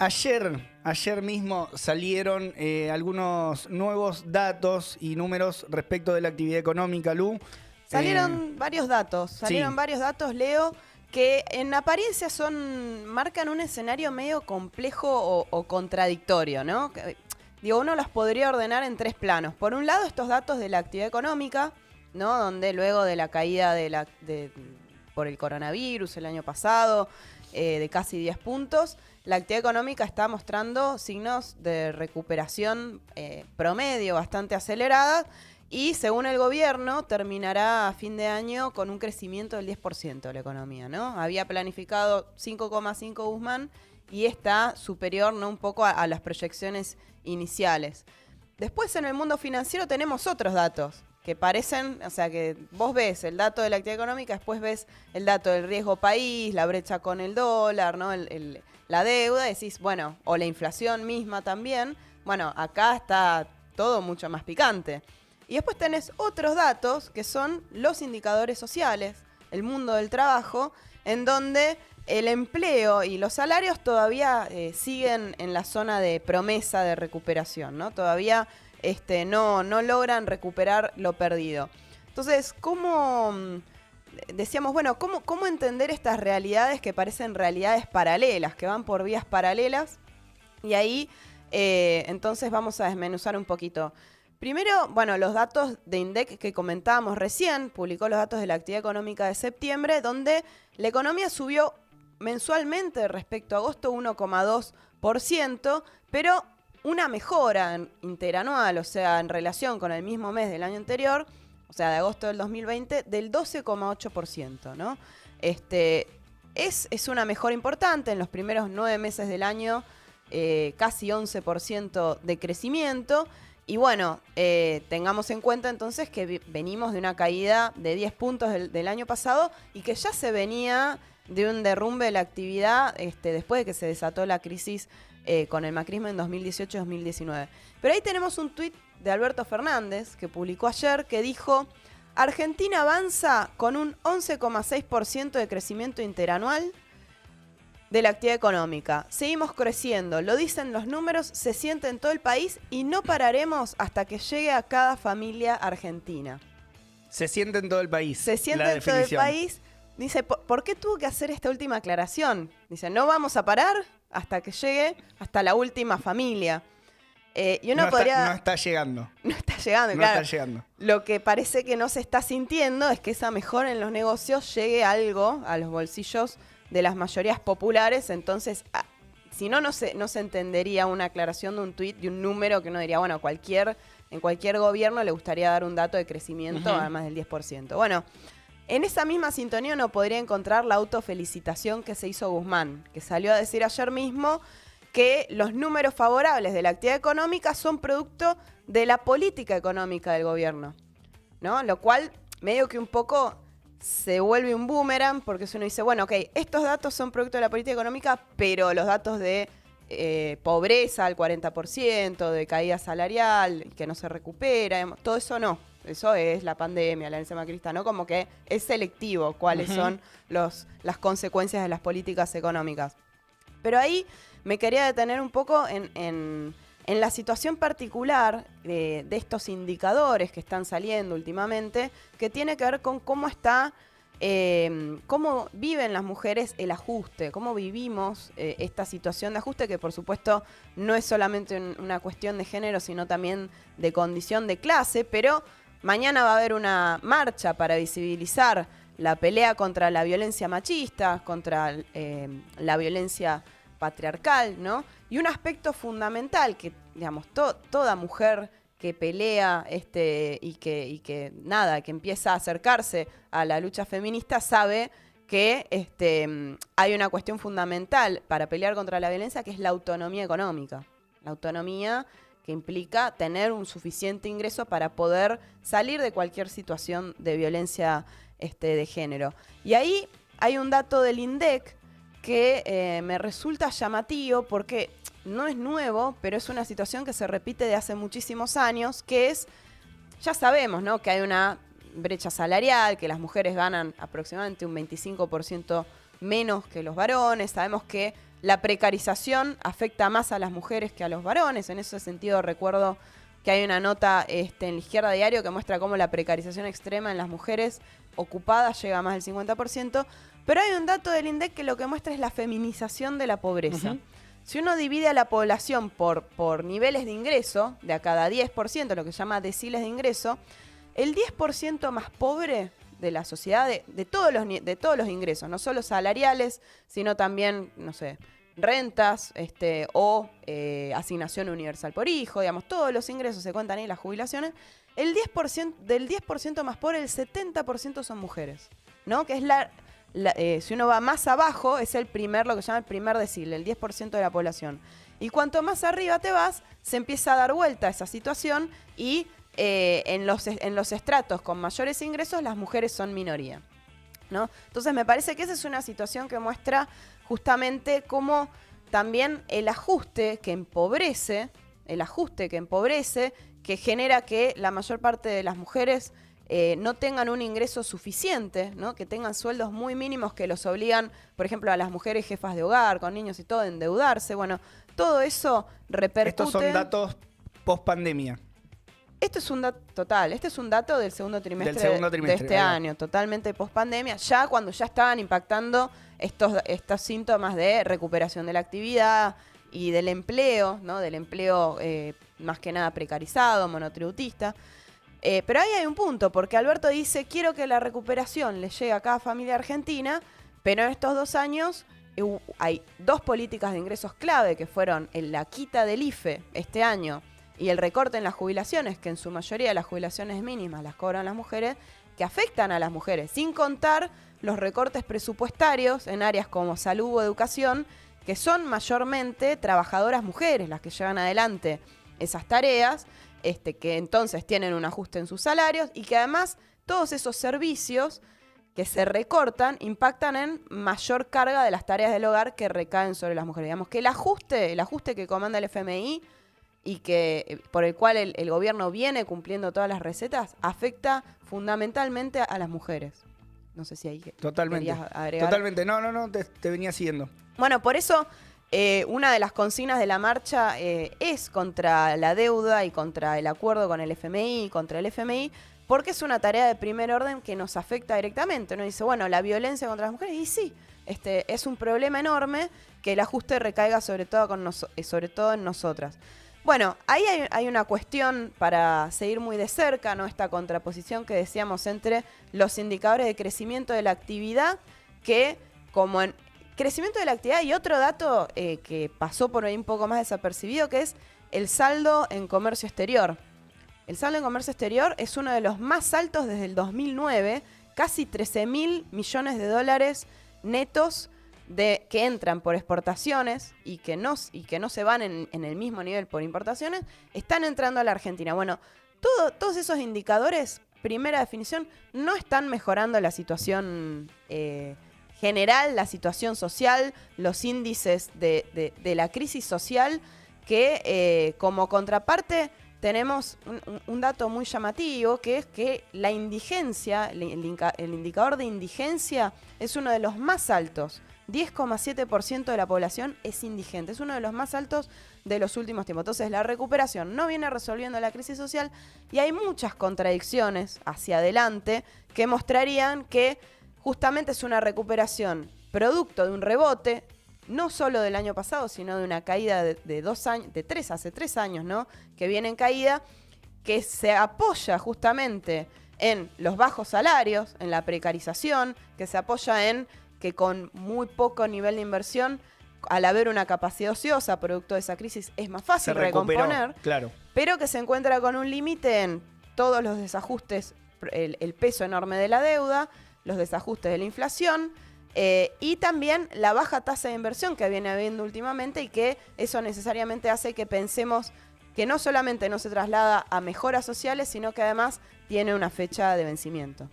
Ayer, ayer mismo salieron eh, algunos nuevos datos y números respecto de la actividad económica, Lu. Salieron varios datos, salieron varios datos, Leo, que en apariencia son marcan un escenario medio complejo o, contradictorio, ¿no? digo, uno los podría ordenar en tres planos. Por un lado, estos datos de la actividad económica, ¿no? Donde luego de la caída de la, por el coronavirus el año pasado, eh, de casi 10 puntos, la actividad económica está mostrando signos de recuperación eh, promedio bastante aceleradas y según el gobierno, terminará a fin de año con un crecimiento del 10% de la economía, ¿no? Había planificado 5,5 Guzmán y está superior, ¿no? Un poco a, las proyecciones iniciales. Después en el mundo financiero tenemos otros datos que parecen, o sea, que vos ves el dato de la actividad económica, después ves el dato del riesgo país, la brecha con el dólar, ¿no? la deuda, decís, bueno, o la inflación misma también. Bueno, acá está todo mucho más picante. Y después tenés otros datos que son los indicadores sociales, el mundo del trabajo, en donde el empleo y los salarios todavía eh, siguen en la zona de promesa de recuperación, ¿no? Todavía este, no, no logran recuperar lo perdido. Entonces, ¿cómo mm, decíamos, bueno, ¿cómo, cómo entender estas realidades que parecen realidades paralelas, que van por vías paralelas? Y ahí, eh, entonces, vamos a desmenuzar un poquito. Primero, bueno, los datos de INDEC que comentábamos recién, publicó los datos de la actividad económica de septiembre, donde la economía subió mensualmente respecto a agosto 1,2%, pero una mejora interanual, o sea, en relación con el mismo mes del año anterior, o sea, de agosto del 2020, del 12,8%, ¿no? Este, es, es, una mejora importante en los primeros nueve meses del año, eh, casi 11% de crecimiento. Y bueno, eh, tengamos en cuenta entonces que venimos de una caída de 10 puntos del, año pasado y que ya se venía de un derrumbe de la actividad este, después de que se desató la crisis eh, con el macrismo en 2018-2019. Pero ahí tenemos un tuit de Alberto Fernández que publicó ayer que dijo, Argentina avanza con un 11,6% de crecimiento interanual de la actividad económica. Seguimos creciendo, lo dicen los números, se siente en todo el país y no pararemos hasta que llegue a cada familia argentina. Se siente en todo el país. Se siente en todo el país. Dice, ¿por qué tuvo que hacer esta última aclaración? Dice, no vamos a parar hasta que llegue hasta la última familia. Eh, y uno podría... no está llegando. No está llegando, no Está llegando. Lo que parece que no se está sintiendo es que esa mejora en los negocios llegue algo a los bolsillos de las mayorías populares, entonces, ah, si no, no se, no se entendería una aclaración de un tuit, de un número que uno diría, bueno, cualquier, en cualquier gobierno le gustaría dar un dato de crecimiento, además del 10%. Bueno, en esa misma sintonía uno podría encontrar la autofelicitación que se hizo Guzmán, que salió a decir ayer mismo que los números favorables de la actividad económica son producto de la política económica del gobierno, ¿no? Lo cual medio que un poco se vuelve un boomerang porque uno dice, bueno, ok, estos datos son producto de la política económica, pero los datos de eh, pobreza al 40%, de caída salarial, que no se recupera, todo eso no. Eso es la pandemia, la herencia macrista, ¿no? Como que es selectivo cuáles son los, las consecuencias de las políticas económicas. Pero ahí me quería detener un poco en en la situación particular de, estos indicadores que están saliendo últimamente, que tiene que ver con cómo está, eh, cómo viven las mujeres el ajuste, cómo vivimos eh, esta situación de ajuste, que por supuesto no es solamente una cuestión de género, sino también de condición de clase, pero mañana va a haber una marcha para visibilizar la pelea contra la violencia machista, contra eh, la violencia patriarcal, ¿no? Y un aspecto fundamental que, digamos, toda mujer que pelea este, y, que, y que, nada, que empieza a acercarse a la lucha feminista sabe que este, hay una cuestión fundamental para pelear contra la violencia que es la autonomía económica. La autonomía que implica tener un suficiente ingreso para poder salir de cualquier situación de violencia este, de género. Y ahí hay un dato del INDEC que eh, me resulta llamativo porque no es nuevo, pero es una situación que se repite de hace muchísimos años, que es, ya sabemos, ¿no? Que hay una brecha salarial, que las mujeres ganan aproximadamente un 25% menos que los varones, sabemos que la precarización afecta más a las mujeres que a los varones. En ese sentido recuerdo que hay una nota este, en la izquierda diario que muestra cómo la precarización extrema en las mujeres ocupadas llega a más del 50%. Pero hay un dato del INDEC que lo que muestra es la feminización de la pobreza. Si uno divide a la población por, por niveles de ingreso, de a cada 10%, lo que se llama deciles de ingreso, el 10% más pobre de la sociedad, de, todos los, de todos los ingresos, no solo salariales, sino también, no sé, rentas este, o eh, asignación universal por hijo, digamos, todos los ingresos se cuentan ahí, las jubilaciones, el 10%, del 10% más pobre, el 70% son mujeres, ¿no? Que es la, eh, si uno va más abajo, es el primer, lo que se llama el primer decil, el 10% de la población. Y cuanto más arriba te vas, se empieza a dar vuelta esa situación y eh, en, los, en los estratos con mayores ingresos las mujeres son minoría. ¿no? Entonces me parece que esa es una situación que muestra justamente cómo también el ajuste que empobrece, el ajuste que empobrece, que genera que la mayor parte de las mujeres eh, no tengan un ingreso suficiente, ¿no? que tengan sueldos muy mínimos que los obligan, por ejemplo, a las mujeres jefas de hogar, con niños y todo, a endeudarse. Bueno, todo eso repercute. Estos son datos post pandemia. Esto es un dato total, este es un dato del segundo trimestre, de este año, totalmente post pandemia, ya cuando ya estaban impactando estos, estos síntomas de recuperación de la actividad y del empleo, ¿no? Del empleo eh, más que nada precarizado, monotributista. Eh, pero ahí hay un punto, porque Alberto dice, quiero que la recuperación le llegue a cada familia argentina, pero en estos dos años eh, hay dos políticas de ingresos clave que fueron la quita del IFE este año y el recorte en las jubilaciones, que en su mayoría las jubilaciones mínimas las cobran las mujeres, que afectan a las mujeres, sin contar los recortes presupuestarios en áreas como salud o educación, que son mayormente trabajadoras mujeres las que llevan adelante esas tareas, este, que entonces tienen un ajuste en sus salarios y que además todos esos servicios que se recortan impactan en mayor carga de las tareas del hogar que recaen sobre las mujeres. Digamos que el ajuste, el ajuste que comanda el FMI y que eh, por el cual el, gobierno viene cumpliendo todas las recetas, afecta fundamentalmente a las mujeres. No sé si ahí Totalmente. agregar. Totalmente. No, no, no, te, venía siguiendo. Bueno, por eso eh, una de las consignas de la marcha eh, es contra la deuda y contra el acuerdo con el FMI, contra el FMI, porque es una tarea de primer orden que nos afecta directamente. Uno dice, bueno, la violencia contra las mujeres, y sí, este, es un problema enorme que el ajuste recaiga sobre todo, con sobre todo en nosotras. Bueno, ahí hay, una cuestión para seguir muy de cerca, ¿no? Esta contraposición que decíamos entre los indicadores de crecimiento de la actividad, que como en crecimiento de la actividad y otro dato eh, que pasó por ahí un poco más desapercibido, que es el saldo en comercio exterior. El saldo en comercio exterior es uno de los más altos desde el 2009, casi 13 mil millones de dólares netos de que entran por exportaciones y que no, y que no se van en, el mismo nivel por importaciones, están entrando a la Argentina. Bueno, todos esos indicadores, primera definición, no están mejorando la situación eh, general, la situación social, los índices de, la crisis social, que eh, como contraparte tenemos un, dato muy llamativo, que es que la indigencia, el indicador de indigencia es uno de los más altos 10,7% de la población es indigente. Es uno de los más altos de los últimos tiempos. Entonces, la recuperación no viene resolviendo la crisis social y hay muchas contradicciones hacia adelante que mostrarían que justamente es una recuperación producto de un rebote, no solo del año pasado, sino de una caída de, dos años, de tres, hace tres años, ¿no? Que viene en caída, que se apoya justamente en los bajos salarios, en la precarización, que se apoya en que con muy poco nivel de inversión, al haber una capacidad ociosa producto de esa crisis, es más fácil recomponer, claro. pero que se encuentra con un límite en todos los desajustes, el, peso enorme de la deuda, los desajustes de la inflación, eh, y también la baja tasa de inversión que viene habiendo últimamente y que eso necesariamente hace que pensemos que no solamente no se traslada a mejoras sociales, sino que además tiene una fecha de vencimiento.